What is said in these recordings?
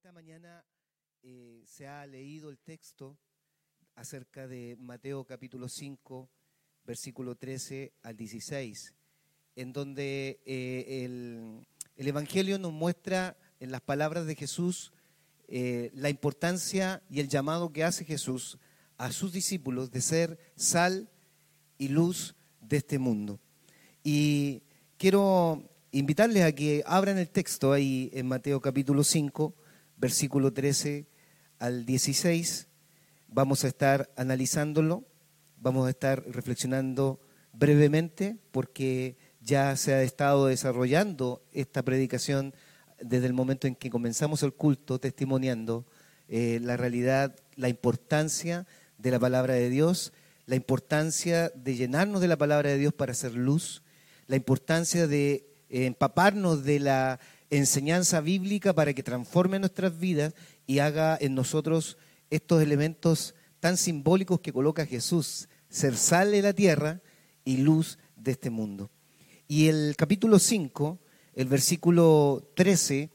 Esta mañana eh, se ha leído el texto acerca de Mateo capítulo 5, versículo 13 al 16, en donde eh, el, el, Evangelio nos muestra en las palabras de Jesús eh, la importancia y el llamado que hace Jesús a sus discípulos de ser sal y luz de este mundo. Y quiero invitarles a que abran el texto ahí en Mateo capítulo 5, versículo 13 al 16. Vamos a estar analizándolo, vamos a estar reflexionando brevemente porque ya se ha estado desarrollando esta predicación desde el momento en que comenzamos el culto, testimoniando eh, la realidad, la importancia de la palabra de Dios, la importancia de llenarnos de la palabra de Dios para hacer luz, la importancia de eh, empaparnos de la enseñanza bíblica para que transforme nuestras vidas y haga en nosotros estos elementos tan simbólicos que coloca Jesús, ser sal de la tierra y luz de este mundo. Y el capítulo 5, el versículo 13,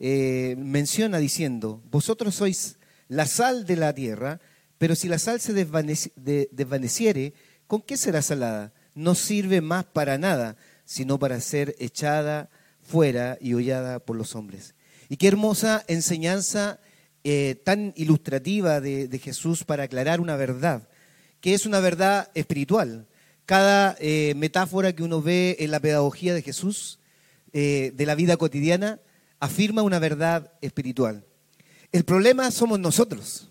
eh, menciona diciendo, vosotros sois la sal de la tierra, pero si la sal se desvaneciere, ¿con qué será salada? No sirve más para nada, sino para ser echada fuera y hollada por los hombres. Y qué hermosa enseñanza eh, tan ilustrativa de, Jesús para aclarar una verdad, que es una verdad espiritual. Cada eh, metáfora que uno ve en la pedagogía de Jesús, eh, de la vida cotidiana, afirma una verdad espiritual. El problema somos nosotros,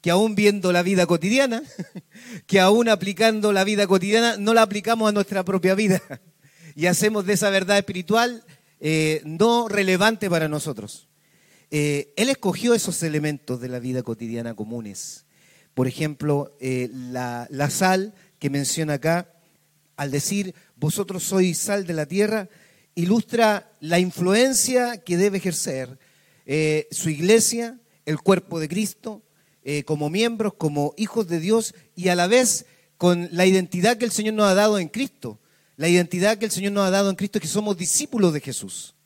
que aún viendo la vida cotidiana, que aún aplicando la vida cotidiana, no la aplicamos a nuestra propia vida y hacemos de esa verdad espiritual eh, no relevante para nosotros. Eh, él escogió esos elementos de la vida cotidiana comunes. Por ejemplo, eh, la, sal que menciona acá, al decir, vosotros sois sal de la tierra, ilustra la influencia que debe ejercer su iglesia, el cuerpo de Cristo, como miembros, como hijos de Dios y a la vez con la identidad que el Señor nos ha dado en Cristo. La identidad que el Señor nos ha dado en Cristo es que somos discípulos de Jesús.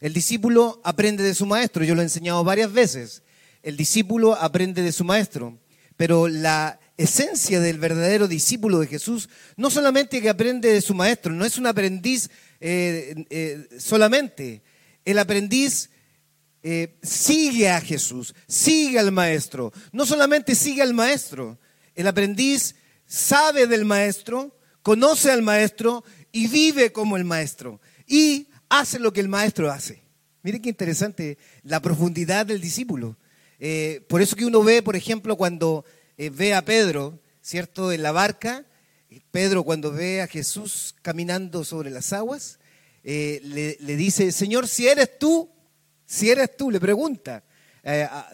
El discípulo aprende de su maestro, yo lo he enseñado varias veces. El discípulo aprende de su maestro, pero la esencia del verdadero discípulo de Jesús no solamente que aprende de su maestro, no es un aprendiz eh, eh, solamente. El aprendiz eh, sigue a Jesús, sigue al maestro. No solamente sigue al maestro, el aprendiz sabe del maestro, conoce al maestro y vive como el maestro y hace lo que el maestro hace. Mire qué interesante la profundidad del discípulo. Eh, por eso que uno ve, por ejemplo, cuando eh, ve a Pedro, ¿cierto? En la barca, Pedro cuando ve a Jesús caminando sobre las aguas, eh, le, dice, Señor, si eres tú, si eres tú, le pregunta.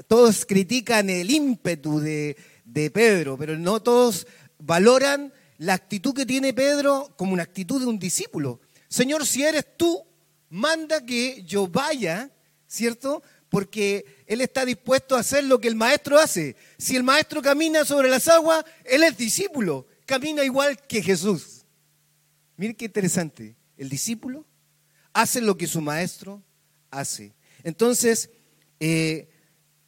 todos critican el ímpetu de, de Pedro, pero no todos valoran la actitud que tiene Pedro como una actitud de un discípulo. Señor, si eres tú, manda que yo vaya, ¿cierto? Porque él está dispuesto a hacer lo que el maestro hace. Si el maestro camina sobre las aguas, él es discípulo, camina igual que Jesús. Mire qué interesante. El discípulo hace lo que su maestro hace. Entonces, eh,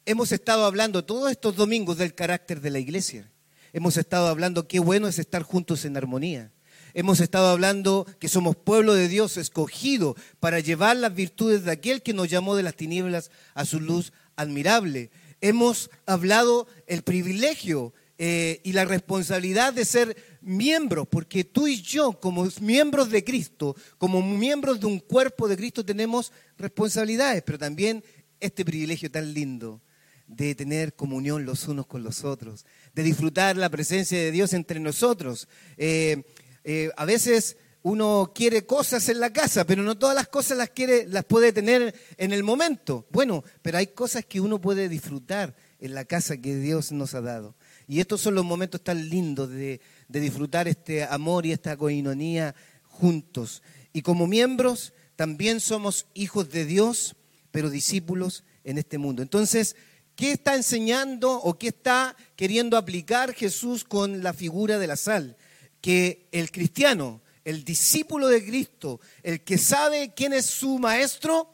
hemos estado hablando todos estos domingos del carácter de la iglesia. Hemos estado hablando qué bueno es estar juntos en armonía. Hemos estado hablando que somos pueblo de Dios escogido para llevar las virtudes de aquel que nos llamó de las tinieblas a su luz admirable. Hemos hablado el privilegio eh, y la responsabilidad de ser miembros, porque tú y yo, como miembros de Cristo, como miembros de un cuerpo de Cristo, tenemos responsabilidades, pero también este privilegio tan lindo de tener comunión los unos con los otros, de disfrutar la presencia de Dios entre nosotros. Eh, eh, a veces uno quiere cosas en la casa, pero no todas las cosas las quiere, las puede tener en el momento. Bueno, pero hay cosas que uno puede disfrutar en la casa que Dios nos ha dado. Y estos son los momentos tan lindos de, de disfrutar este amor y esta coinonía juntos. Y como miembros también somos hijos de Dios, pero discípulos en este mundo. Entonces, ¿Qué está enseñando o qué está queriendo aplicar Jesús con la figura de la sal? Que el cristiano, el discípulo de Cristo, el que sabe quién es su maestro,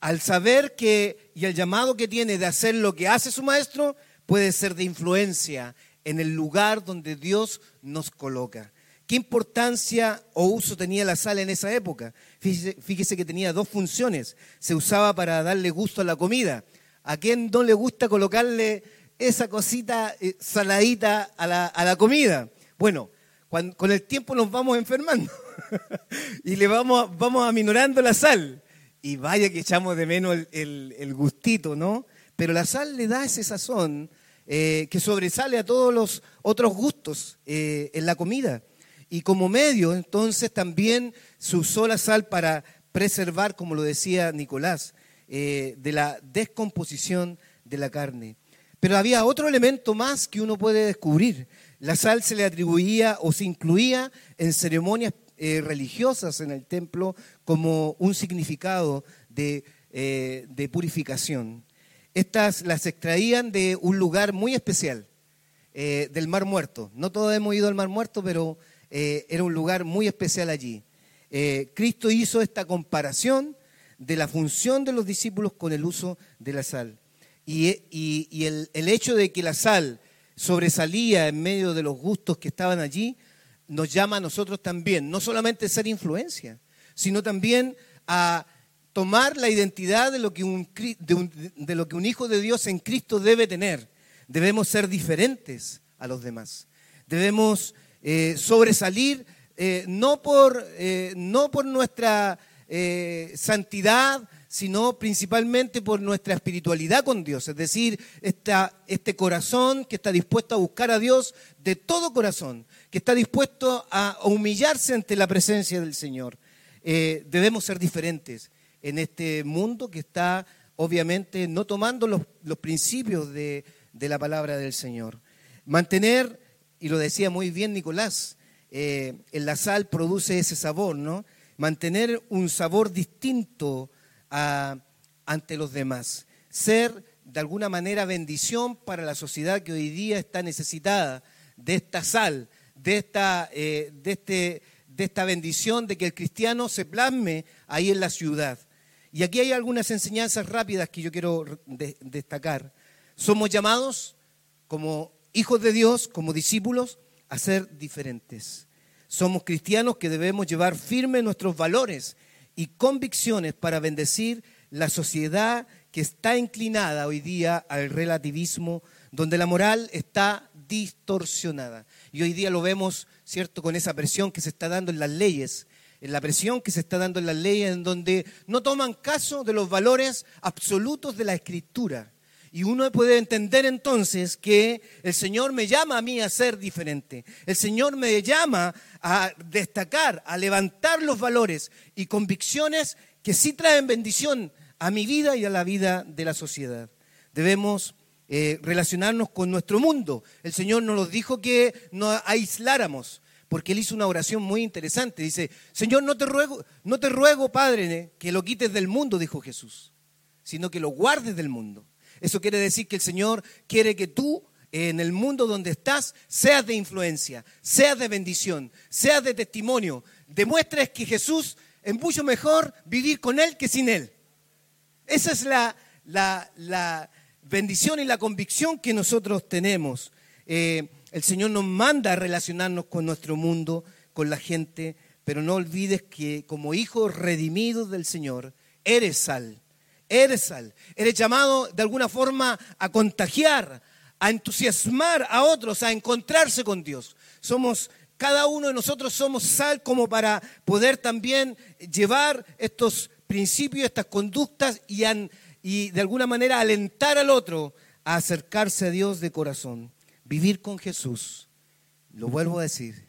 al saber que y el llamado que tiene de hacer lo que hace su maestro puede ser de influencia en el lugar donde Dios nos coloca. ¿Qué importancia o uso tenía la sal en esa época? Fíjese, que tenía dos funciones. Se usaba para darle gusto a la comida. ¿A quién no le gusta colocarle esa cosita eh, saladita a la, comida? Bueno, con el tiempo nos vamos enfermando y le vamos, vamos aminorando la sal. Y vaya que echamos de menos el, gustito, ¿no? Pero la sal le da ese sazón eh, que sobresale a todos los otros gustos eh, en la comida. Y como medio, entonces, también se usó la sal para preservar, como lo decía Nicolás, eh, de la descomposición de la carne. Pero había otro elemento más que uno puede descubrir. La sal se le atribuía o se incluía en ceremonias eh, religiosas en el templo como un significado de, eh, de purificación. Estas las extraían de un lugar muy especial, del Mar Muerto. No todos hemos ido al Mar Muerto, pero era un lugar muy especial allí. Cristo hizo esta comparación de la función de los discípulos con el uso de la sal. Y, el, hecho de que la sal sobresalía en medio de los gustos que estaban allí, nos llama a nosotros también, no solamente ser influencia, sino también a tomar la identidad de lo que un, de lo que un hijo de Dios en Cristo debe tener. Debemos ser diferentes a los demás. Debemos eh, sobresalir eh, no, por, eh, no por nuestra santidad, sino principalmente por nuestra espiritualidad con Dios, es decir, este corazón que está dispuesto a buscar a Dios de todo corazón, que está dispuesto a humillarse ante la presencia del Señor. debemos ser diferentes en este mundo que está obviamente no tomando los, principios de, de la palabra del Señor. Mantener y lo decía muy bien Nicolás, eh, en la sal produce ese sabor, ¿no? Mantener un sabor distinto ante los demás. Ser de alguna manera bendición para la sociedad que hoy día está necesitada de esta sal, de esta, eh, de este, de esta bendición de que el cristiano se plasme ahí en la ciudad. Y aquí hay algunas enseñanzas rápidas que yo quiero destacar. Somos llamados como hijos de Dios, como discípulos, a ser diferentes. Somos cristianos que debemos llevar firmes nuestros valores y convicciones para bendecir la sociedad que está inclinada hoy día al relativismo, donde la moral está distorsionada. Y hoy día lo vemos, ¿cierto?, con esa presión que se está dando en las leyes, en la presión que se está dando en las leyes, en donde no toman caso de los valores absolutos de la escritura y uno puede entender entonces que el Señor me llama a mí a ser diferente. El Señor me llama a destacar, a levantar los valores y convicciones que sí traen bendición a mi vida y a la vida de la sociedad. Debemos eh, relacionarnos con nuestro mundo. El Señor nos dijo que nos aisláramos, porque Él hizo una oración muy interesante. Dice, Señor, no te ruego, no te ruego, Padre, que lo quites del mundo, dijo Jesús, sino que lo guardes del mundo. Eso quiere decir que el Señor quiere que tú en el mundo donde estás seas de influencia, seas de bendición, seas de testimonio. Demuestres que Jesús es mucho mejor vivir con Él que sin Él. Esa es la, la, bendición y la convicción que nosotros tenemos. Eh, el Señor nos manda a relacionarnos con nuestro mundo, con la gente, pero no olvides que como hijos redimidos del Señor, eres sal Eres sal. Eres llamado de alguna forma a contagiar, a entusiasmar a otros, a encontrarse con Dios. Somos, cada uno de nosotros somos sal como para poder también llevar estos principios, estas conductas y, y de alguna manera alentar al otro a acercarse a Dios de corazón. Vivir con Jesús, lo vuelvo a decir,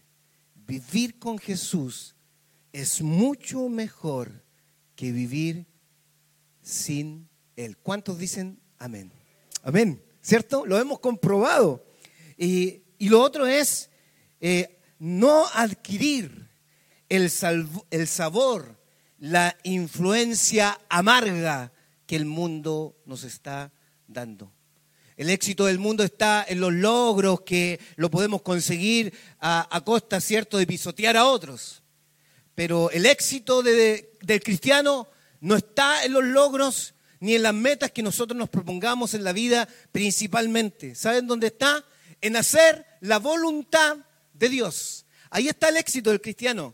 vivir con Jesús es mucho mejor que vivir sin Él. ¿Cuántos dicen amén? Amén, ¿cierto? Lo hemos comprobado. Y, lo otro es eh, no adquirir el, el sabor, la influencia amarga que el mundo nos está dando. El éxito del mundo está en los logros que lo podemos conseguir a, costa, ¿cierto?, de pisotear a otros. Pero el éxito del cristiano no está en los logros ni en las metas que nosotros nos propongamos en la vida principalmente. ¿Saben dónde está? En hacer la voluntad de Dios. Ahí está el éxito del cristiano.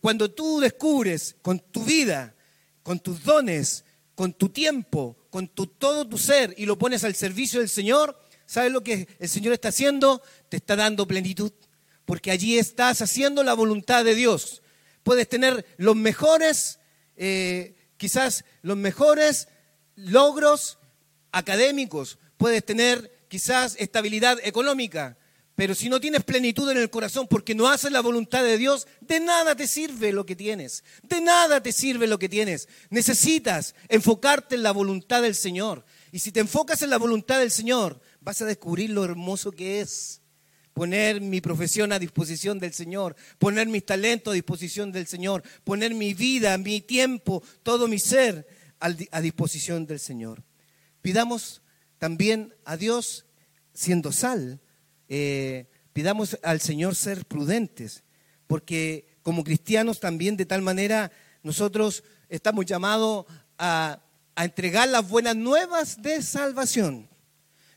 cuando tú descubres con tu vida, con tus dones, con tu tiempo, con tu, todo tu ser y lo pones al servicio del Señor, ¿sabes lo que el Señor está haciendo? Te está dando plenitud. Porque allí estás haciendo la voluntad de Dios. Puedes tener los mejores, eh, quizás los mejores logros académicos. Puedes tener quizás estabilidad económica. Pero si no tienes plenitud en el corazón porque no haces la voluntad de Dios, de nada te sirve lo que tienes. De nada te sirve lo que tienes. Necesitas enfocarte en la voluntad del Señor. Y si te enfocas en la voluntad del Señor, vas a descubrir lo hermoso que es poner mi profesión a disposición del Señor, poner mis talentos a disposición del Señor, poner mi vida, mi tiempo, todo mi ser a disposición del Señor. Pidamos también a Dios, siendo sal, eh, pidamos al Señor ser prudentes, porque como cristianos también de tal manera nosotros estamos llamados a, a entregar las buenas nuevas de salvación.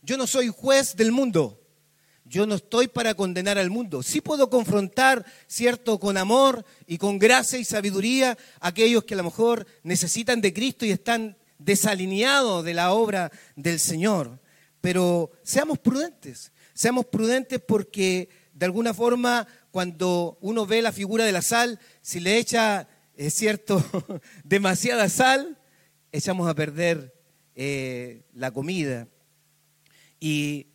Yo no soy juez del mundo. Yo no estoy para condenar al mundo. Sí puedo confrontar, cierto, con amor y con gracia y sabiduría a aquellos que a lo mejor necesitan de Cristo y están desalineados de la obra del Señor. Pero seamos prudentes. Seamos prudentes porque de alguna forma cuando uno ve la figura de la sal, si le echa, es cierto, demasiada sal, echamos a perder eh, la comida. Y,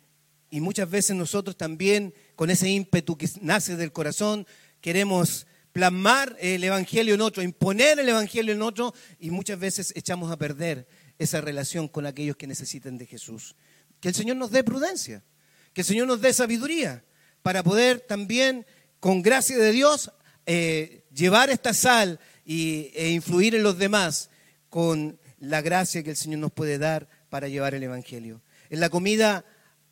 y muchas veces nosotros también, con ese ímpetu que nace del corazón, queremos plasmar el Evangelio en otro, imponer el Evangelio en otro, y muchas veces echamos a perder esa relación con aquellos que necesitan de Jesús. Que el Señor nos dé prudencia. Que el Señor nos dé sabiduría para poder también, con gracia de Dios, eh, llevar esta sal y, e influir en los demás con la gracia que el Señor nos puede dar para llevar el Evangelio. En la comida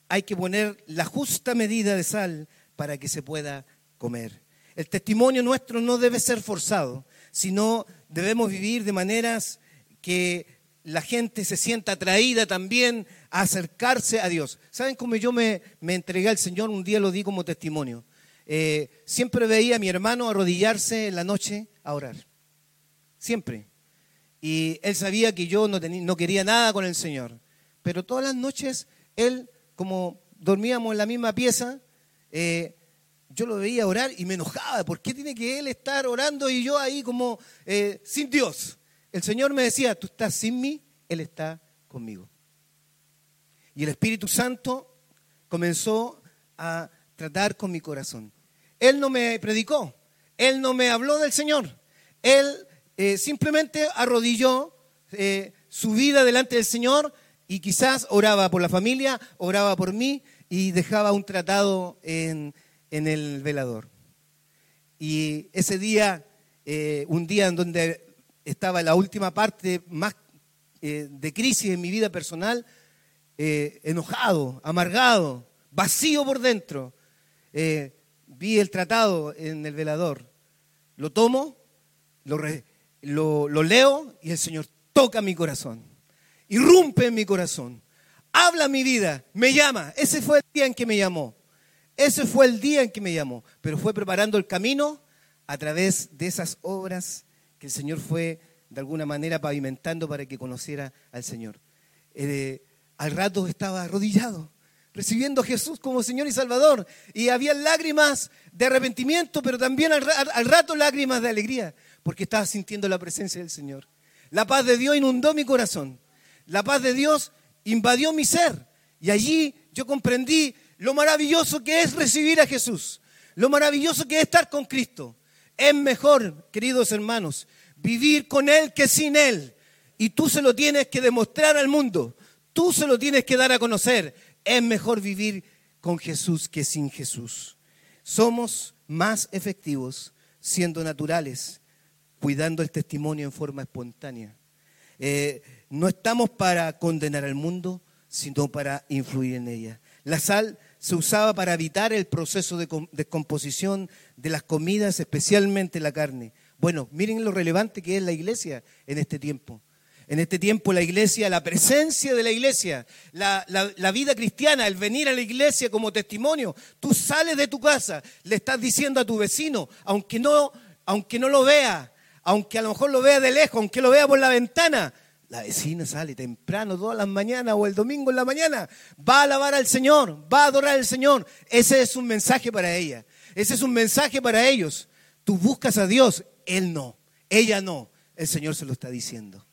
hay que poner la justa medida de sal para que se pueda comer. El testimonio nuestro no debe ser forzado, sino debemos vivir de maneras que la gente se sienta atraída también acercarse a Dios. ¿Saben cómo yo me, entregué al Señor? Un día lo di como testimonio. Eh, siempre veía a mi hermano arrodillarse en la noche a orar. Siempre. Y él sabía que yo no quería nada con el Señor. Pero todas las noches, él, como dormíamos en la misma pieza, eh, yo lo veía orar y me enojaba. ¿Por qué tiene que él estar orando y yo ahí como eh, sin Dios? El Señor me decía, tú estás sin mí, Él está conmigo. Y el Espíritu Santo comenzó a tratar con mi corazón. Él no me predicó, Él no me habló del Señor. Él eh, simplemente arrodilló su vida delante del Señor y quizás oraba por la familia, oraba por mí y dejaba un tratado en, el velador. Y ese día, eh, un día en donde estaba la última parte más de crisis en mi vida personal, eh, enojado, amargado, vacío por dentro. Eh, vi el tratado en el velador. Lo tomo, lo, lo, leo y el Señor toca mi corazón. Irrumpe en mi corazón. Habla mi vida, me llama. Ese fue el día en que me llamó. Ese fue el día en que me llamó. Pero fue preparando el camino a través de esas obras que el Señor fue de alguna manera pavimentando para que conociera al Señor. Eh, al rato estaba arrodillado, recibiendo a Jesús como Señor y Salvador. Y había lágrimas de arrepentimiento, pero también al, rato lágrimas de alegría, porque estaba sintiendo la presencia del Señor. La paz de Dios inundó mi corazón. La paz de Dios invadió mi ser. Y allí yo comprendí lo maravilloso que es recibir a Jesús, lo maravilloso que es estar con Cristo. Es mejor, queridos hermanos, vivir con Él que sin Él. Y tú se lo tienes que demostrar al mundo. Tú se lo tienes que dar a conocer. Es mejor vivir con Jesús que sin Jesús. Somos más efectivos siendo naturales, cuidando el testimonio en forma espontánea. Eh, no estamos para condenar al mundo, sino para influir en ella. La sal se usaba para evitar el proceso de descomposición de las comidas, especialmente la carne. Bueno, miren lo relevante que es la iglesia en este tiempo. En este tiempo la iglesia, la presencia de la iglesia, la, vida cristiana, el venir a la iglesia como testimonio, tú sales de tu casa, le estás diciendo a tu vecino, aunque no, aunque no lo vea, aunque a lo mejor lo vea de lejos, aunque lo vea por la ventana, la vecina sale temprano todas las mañanas o el domingo en la mañana, va a alabar al Señor, va a adorar al Señor. Ese es un mensaje para ella, ese es un mensaje para ellos. Tú buscas a Dios, Él no, ella no, el Señor se lo está diciendo.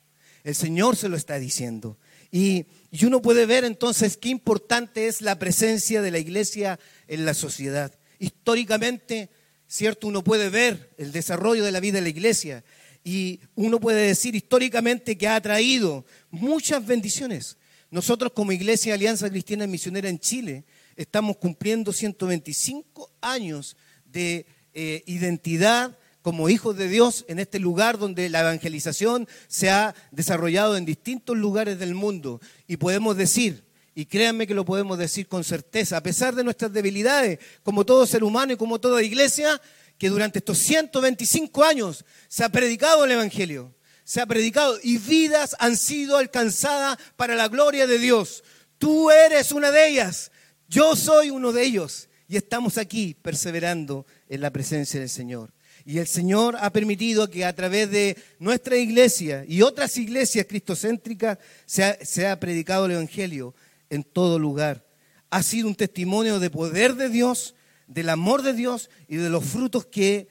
El Señor se lo está diciendo. Y, uno puede ver entonces qué importante es la presencia de la iglesia en la sociedad. Históricamente, ¿cierto? Uno puede ver el desarrollo de la vida de la iglesia y uno puede decir históricamente que ha traído muchas bendiciones. Nosotros como Iglesia Alianza Cristiana Misionera en Chile estamos cumpliendo 125 años de eh, identidad como hijos de Dios en este lugar donde la evangelización se ha desarrollado en distintos lugares del mundo. Y podemos decir, y créanme que lo podemos decir con certeza, a pesar de nuestras debilidades, como todo ser humano y como toda iglesia, que durante estos 125 años se ha predicado el Evangelio, se ha predicado y vidas han sido alcanzadas para la gloria de Dios. Tú eres una de ellas, yo soy uno de ellos y estamos aquí perseverando en la presencia del Señor. Y el Señor ha permitido que a través de nuestra iglesia y otras iglesias cristocéntricas se ha, predicado el Evangelio en todo lugar. Ha sido un testimonio de poder de Dios, del amor de Dios y de los frutos que,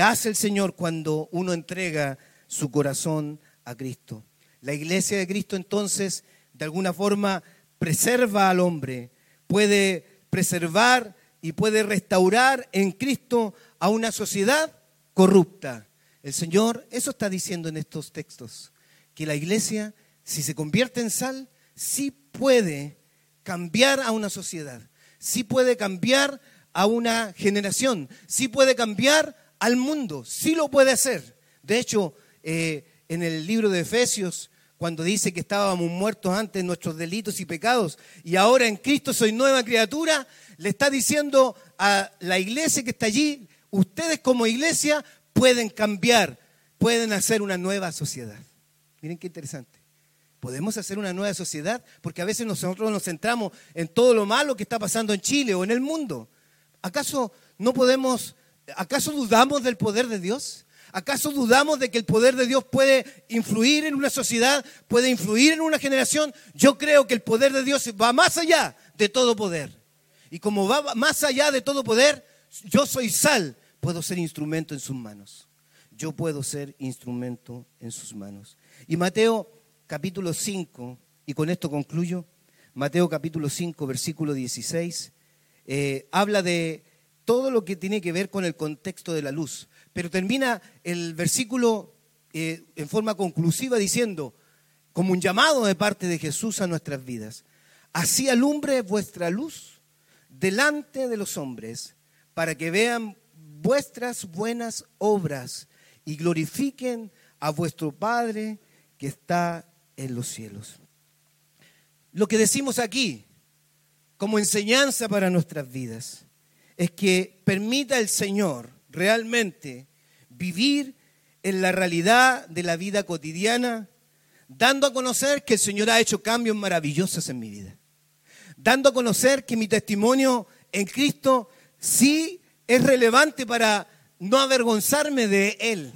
hace el Señor cuando uno entrega su corazón a Cristo. La iglesia de Cristo entonces, de alguna forma, preserva al hombre, puede preservar y puede restaurar en Cristo a una sociedad corrupta. El Señor eso está diciendo en estos textos, que la iglesia, si se convierte en sal, sí puede cambiar a una sociedad, sí puede cambiar a una generación, sí puede cambiar al mundo, sí lo puede hacer. De hecho, eh, en el libro de Efesios, cuando dice que estábamos muertos antes en nuestros delitos y pecados y ahora en Cristo soy nueva criatura, le está diciendo a la iglesia que está allí, ustedes como iglesia pueden cambiar, pueden hacer una nueva sociedad. Miren qué interesante. Podemos hacer una nueva sociedad porque a veces nosotros nos centramos en todo lo malo que está pasando en Chile o en el mundo. ¿Acaso no podemos, acaso dudamos del poder de Dios? ¿Acaso dudamos de que el poder de Dios puede influir en una sociedad, puede influir en una generación? Yo creo que el poder de Dios va más allá de todo poder. Y como va más allá de todo poder, yo soy sal, puedo ser instrumento en sus manos. Yo puedo ser instrumento en sus manos. Y Mateo capítulo 5, y con esto concluyo, Mateo capítulo 5, versículo 16, eh, habla de todo lo que tiene que ver con el contexto de la luz. Pero termina el versículo eh, en forma conclusiva diciendo, como un llamado de parte de Jesús a nuestras vidas, así alumbre vuestra luz delante de los hombres para que vean vuestras buenas obras y glorifiquen a vuestro Padre que está en los cielos. Lo que decimos aquí como enseñanza para nuestras vidas es que permita el Señor realmente vivir en la realidad de la vida cotidiana, dando a conocer que el Señor ha hecho cambios maravillosos en mi vida dando a conocer que mi testimonio en Cristo sí es relevante para no avergonzarme de Él.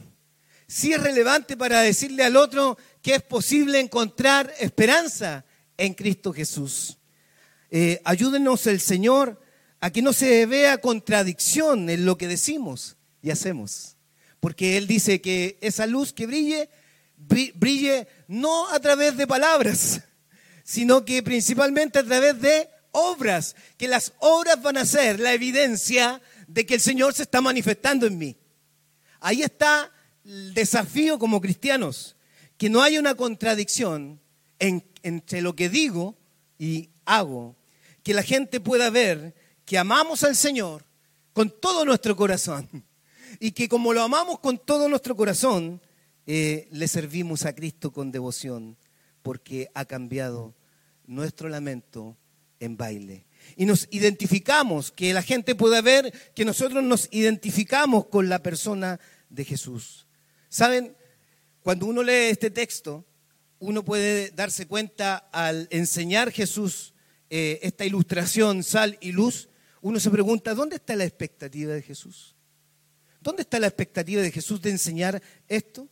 Sí es relevante para decirle al otro que es posible encontrar esperanza en Cristo Jesús. Eh, ayúdenos el Señor a que no se vea contradicción en lo que decimos y hacemos. Porque Él dice que esa luz que brille, brille no a través de palabras, sino que principalmente a través de obras, que las obras van a ser la evidencia de que el Señor se está manifestando en mí. Ahí está el desafío como cristianos, que no haya una contradicción entre lo que digo y hago, que la gente pueda ver que amamos al Señor con todo nuestro corazón y que como lo amamos con todo nuestro corazón, eh, le servimos a Cristo con devoción porque ha cambiado nuestro lamento en baile. Y nos identificamos, que la gente pueda ver que nosotros nos identificamos con la persona de Jesús. ¿Saben? Cuando uno lee este texto, uno puede darse cuenta al enseñar Jesús eh, esta ilustración, sal y luz, uno se pregunta, ¿dónde está la expectativa de Jesús? ¿Dónde está la expectativa de Jesús de enseñar esto?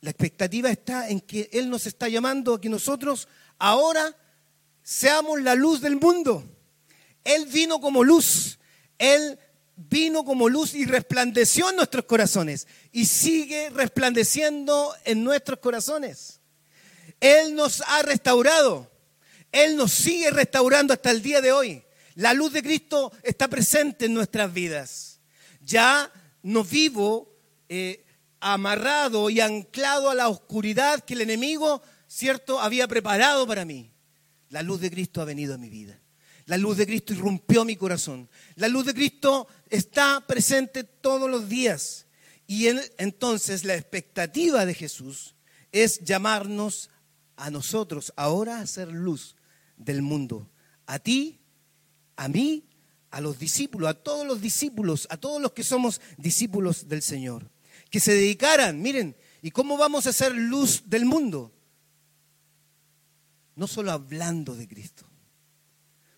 La expectativa está en que Él nos está llamando a que nosotros ahora seamos la luz del mundo. Él vino como luz. Él vino como luz y resplandeció en nuestros corazones y sigue resplandeciendo en nuestros corazones. Él nos ha restaurado. Él nos sigue restaurando hasta el día de hoy. La luz de Cristo está presente en nuestras vidas. Ya no vivo eh, amarrado y anclado a la oscuridad que el enemigo, cierto, había preparado para mí. La luz de Cristo ha venido a mi vida. La luz de Cristo irrumpió mi corazón. La luz de Cristo está presente todos los días. Y entonces la expectativa de Jesús es llamarnos a nosotros ahora a ser luz del mundo. A ti, a mí, a los discípulos, a todos los discípulos, a todos los que somos discípulos del Señor. Que se dedicaran, miren, ¿y cómo vamos a ser luz del mundo? No solo hablando de Cristo,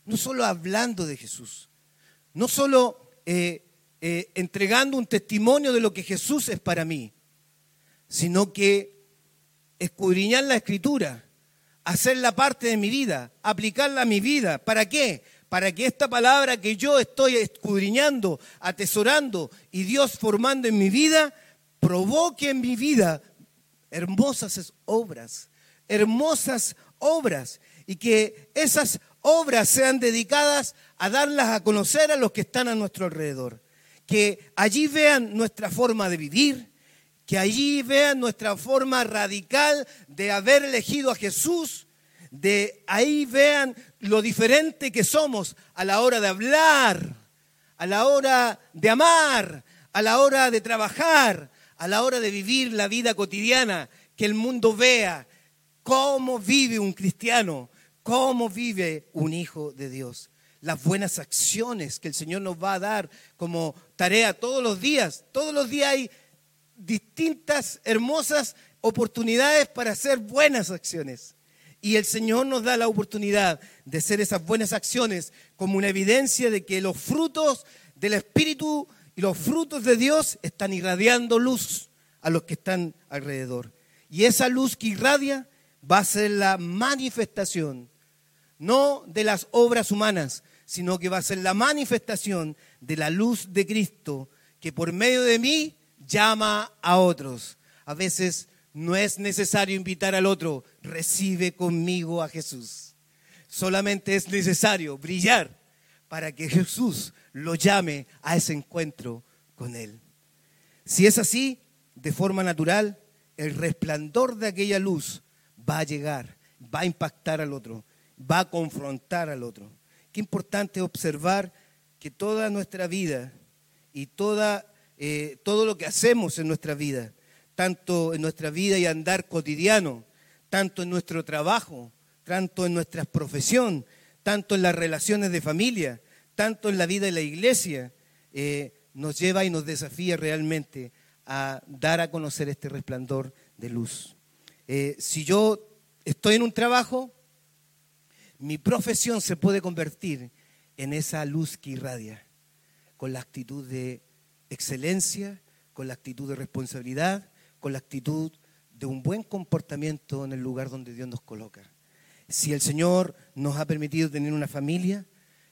no solo hablando de Jesús, no solo eh, eh, entregando un testimonio de lo que Jesús es para mí, sino que escudriñar la escritura, hacerla parte de mi vida, aplicarla a mi vida. ¿Para qué? Para que esta palabra que yo estoy escudriñando, atesorando y Dios formando en mi vida, provoque en mi vida hermosas obras, hermosas obras, y que esas obras sean dedicadas a darlas a conocer a los que están a nuestro alrededor. Que allí vean nuestra forma de vivir, que allí vean nuestra forma radical de haber elegido a Jesús, de ahí vean lo diferente que somos a la hora de hablar, a la hora de amar, a la hora de trabajar, a la hora de vivir la vida cotidiana, que el mundo vea cómo vive un cristiano, cómo vive un hijo de Dios. Las buenas acciones que el Señor nos va a dar como tarea todos los días. Todos los días hay distintas, hermosas oportunidades para hacer buenas acciones. Y el Señor nos da la oportunidad de hacer esas buenas acciones como una evidencia de que los frutos del Espíritu y los frutos de Dios están irradiando luz a los que están alrededor. Y esa luz que irradia va a ser la manifestación no de las obras humanas, sino que va a ser la manifestación de la luz de Cristo que por medio de mí llama a otros. A veces no es necesario invitar al otro, recibe conmigo a Jesús. Solamente es necesario brillar para que Jesús lo llame a ese encuentro con Él. Si es así, de forma natural, el resplandor de aquella luz va a llegar, va a impactar al otro va a confrontar al otro. Qué importante observar que toda nuestra vida y toda, eh, todo lo que hacemos en nuestra vida, tanto en nuestra vida y andar cotidiano, tanto en nuestro trabajo, tanto en nuestra profesión, tanto en las relaciones de familia, tanto en la vida de la iglesia, eh, nos lleva y nos desafía realmente a dar a conocer este resplandor de luz. Eh, si yo estoy en un trabajo, mi profesión se puede convertir en esa luz que irradia, con la actitud de excelencia, con la actitud de responsabilidad, con la actitud de un buen comportamiento en el lugar donde Dios nos coloca. Si el Señor nos ha permitido tener una familia,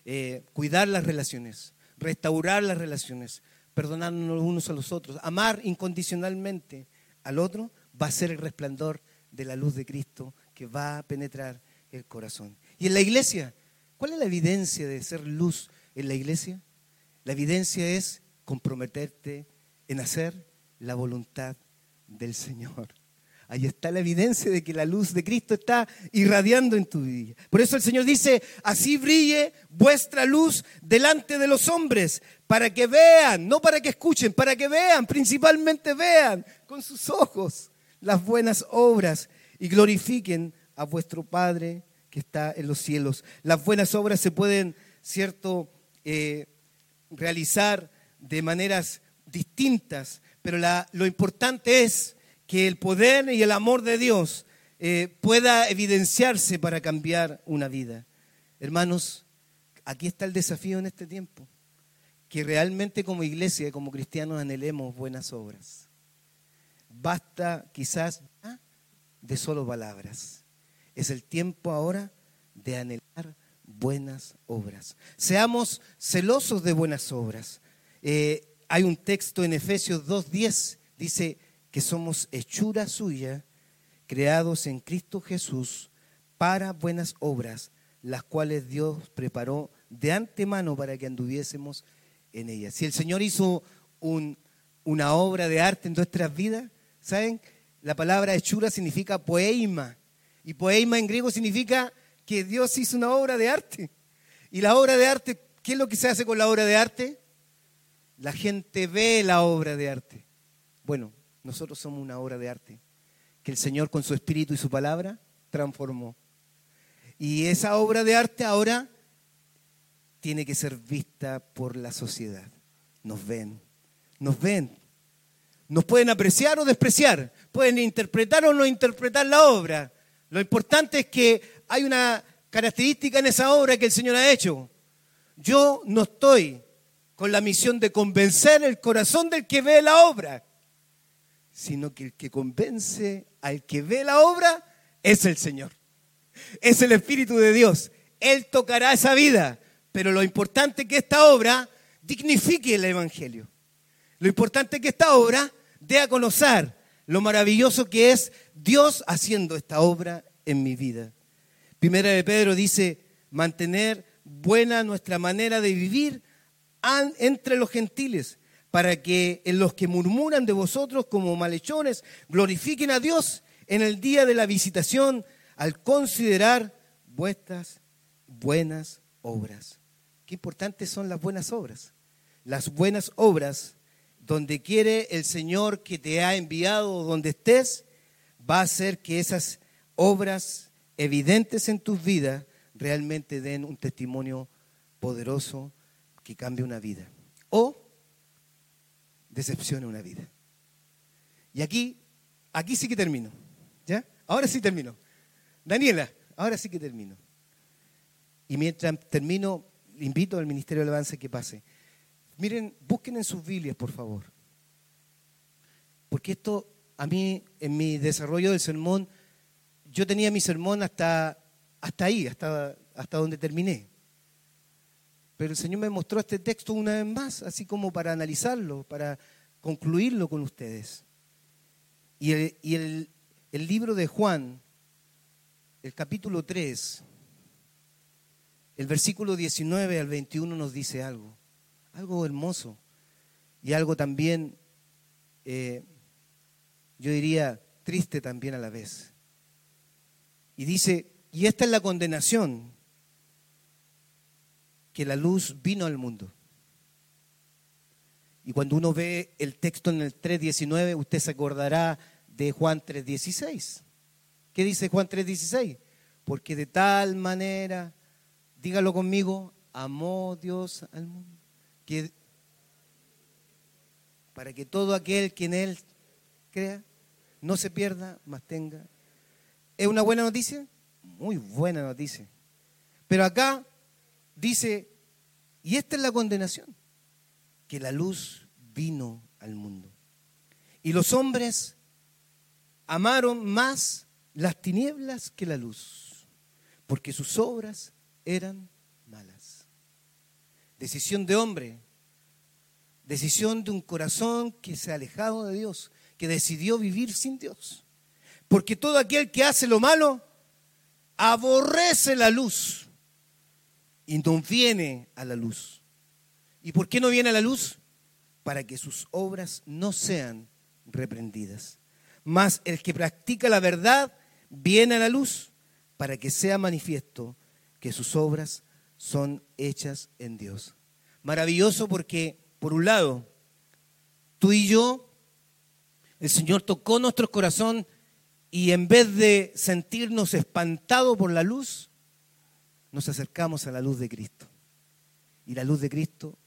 eh, cuidar las relaciones, restaurar las relaciones, perdonarnos unos a los otros, amar incondicionalmente al otro, va a ser el resplandor de la luz de Cristo que va a penetrar el corazón. Y en la iglesia, ¿cuál es la evidencia de ser luz en la iglesia? La evidencia es comprometerte en hacer la voluntad del Señor. Ahí está la evidencia de que la luz de Cristo está irradiando en tu vida. Por eso el Señor dice, así brille vuestra luz delante de los hombres, para que vean, no para que escuchen, para que vean, principalmente vean con sus ojos las buenas obras y glorifiquen a vuestro Padre que está en los cielos. Las buenas obras se pueden, cierto, eh, realizar de maneras distintas, pero lo importante es que el poder y el amor de Dios eh, pueda evidenciarse para cambiar una vida. Hermanos, aquí está el desafío en este tiempo, que realmente como iglesia, como cristianos anhelemos buenas obras. Basta quizás de solo palabras. Es el tiempo ahora de anhelar buenas obras. Seamos celosos de buenas obras. Eh, hay un texto en Efesios 2.10, dice que somos hechura suya, creados en Cristo Jesús para buenas obras, las cuales Dios preparó de antemano para que anduviésemos en ellas. Si el Señor hizo una obra de arte en nuestras vidas, ¿saben? La palabra hechura significa poema. Y poema en griego significa que Dios hizo una obra de arte. Y la obra de arte, ¿qué es lo que se hace con la obra de arte? La gente ve la obra de arte. Bueno, nosotros somos una obra de arte que el Señor con su espíritu y su palabra transformó. Y esa obra de arte ahora tiene que ser vista por la sociedad. Nos ven, nos ven. Nos pueden apreciar o despreciar, pueden interpretar o no interpretar la obra. Lo importante es que hay una característica en esa obra que el Señor ha hecho. Yo no estoy con la misión de convencer el corazón del que ve la obra, sino que el que convence al que ve la obra es el Señor. Es el Espíritu de Dios. Él tocará esa vida, pero lo importante es que esta obra dignifique el Evangelio. Lo importante es que esta obra dé a conocer lo maravilloso que es Dios haciendo esta obra en mi vida. Primera de Pedro dice, mantener buena nuestra manera de vivir entre los gentiles, para que en los que murmuran de vosotros como malhechones glorifiquen a Dios en el día de la visitación al considerar vuestras buenas obras. Qué importantes son las buenas obras. Las buenas obras, donde quiere el Señor que te ha enviado, donde estés, va a hacer que esas obras evidentes en tus vidas realmente den un testimonio poderoso que cambie una vida o decepcione una vida. Y aquí, aquí sí que termino. ¿Ya? Ahora sí termino. Daniela, ahora sí que termino. Y mientras termino, invito al Ministerio del Avance que pase. Miren, busquen en sus Biblias, por favor. Porque esto, a mí, en mi desarrollo del sermón, yo tenía mi sermón hasta, hasta ahí, hasta, hasta donde terminé. Pero el Señor me mostró este texto una vez más, así como para analizarlo, para concluirlo con ustedes. Y el, libro de Juan, el capítulo 3, el versículo 19 al 21 nos dice algo, algo hermoso y algo también, eh, yo diría, triste también a la vez. Y dice, y esta es la condenación, que la luz vino al mundo. Y cuando uno ve el texto en el 3.19, usted se acordará de Juan 3.16. ¿Qué dice Juan 3.16? Porque de tal manera, dígalo conmigo, amó Dios al mundo, que para que todo aquel que en él crea no se pierda, mas tenga. ¿Es una buena noticia? Muy buena noticia. Pero acá dice, y esta es la condenación, que la luz vino al mundo. Y los hombres amaron más las tinieblas que la luz, porque sus obras eran malas. Decisión de hombre, decisión de un corazón que se ha alejado de Dios, que decidió vivir sin Dios. Porque todo aquel que hace lo malo aborrece la luz y no viene a la luz. ¿Y por qué no viene a la luz? Para que sus obras no sean reprendidas. Mas el que practica la verdad viene a la luz para que sea manifiesto que sus obras son hechas en Dios. Maravilloso porque, por un lado, tú y yo, el Señor tocó nuestro corazón y en vez de sentirnos espantados por la luz, nos acercamos a la luz de Cristo. Y la luz de Cristo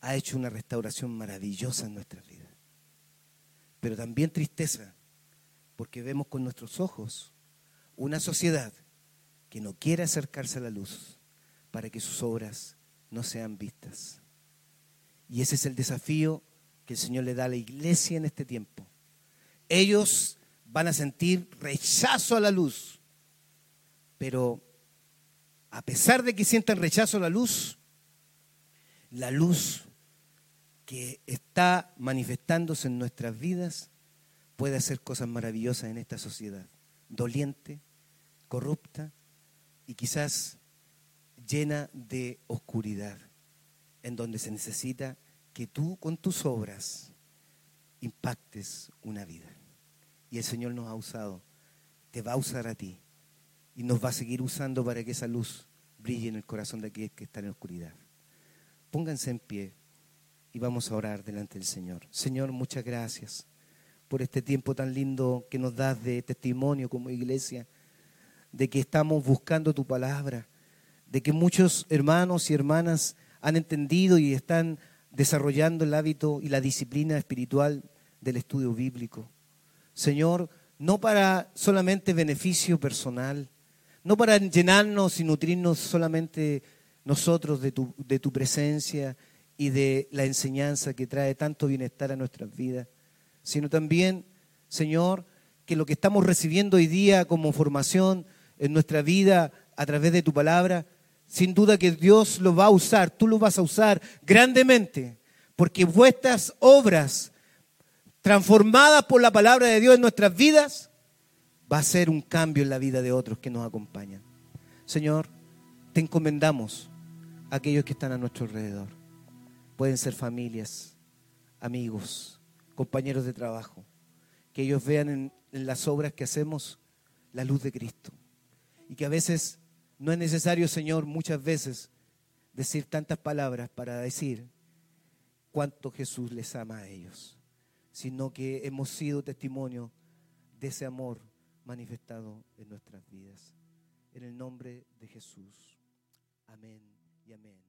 ha hecho una restauración maravillosa en nuestras vidas. Pero también tristeza, porque vemos con nuestros ojos una sociedad que no quiere acercarse a la luz para que sus obras no sean vistas. Y ese es el desafío que el Señor le da a la iglesia en este tiempo. Ellos van a sentir rechazo a la luz, pero a pesar de que sientan rechazo a la luz, la luz que está manifestándose en nuestras vidas puede hacer cosas maravillosas en esta sociedad, doliente, corrupta y quizás llena de oscuridad, en donde se necesita que tú con tus obras impactes una vida. Y el Señor nos ha usado, te va a usar a ti y nos va a seguir usando para que esa luz brille en el corazón de aquellos que están en oscuridad. Pónganse en pie y vamos a orar delante del Señor. Señor, muchas gracias por este tiempo tan lindo que nos das de testimonio como iglesia, de que estamos buscando tu palabra, de que muchos hermanos y hermanas han entendido y están desarrollando el hábito y la disciplina espiritual del estudio bíblico. Señor, no para solamente beneficio personal, no para llenarnos y nutrirnos solamente nosotros de tu, de tu presencia y de la enseñanza que trae tanto bienestar a nuestras vidas, sino también, Señor, que lo que estamos recibiendo hoy día como formación en nuestra vida a través de tu palabra, sin duda que Dios lo va a usar, tú lo vas a usar grandemente, porque vuestras obras transformadas por la palabra de Dios en nuestras vidas, va a ser un cambio en la vida de otros que nos acompañan. Señor, te encomendamos a aquellos que están a nuestro alrededor. Pueden ser familias, amigos, compañeros de trabajo. Que ellos vean en, las obras que hacemos la luz de Cristo. Y que a veces no es necesario, Señor, muchas veces decir tantas palabras para decir cuánto Jesús les ama a ellos, sino que hemos sido testimonio de ese amor manifestado en nuestras vidas. En el nombre de Jesús. Amén y amén.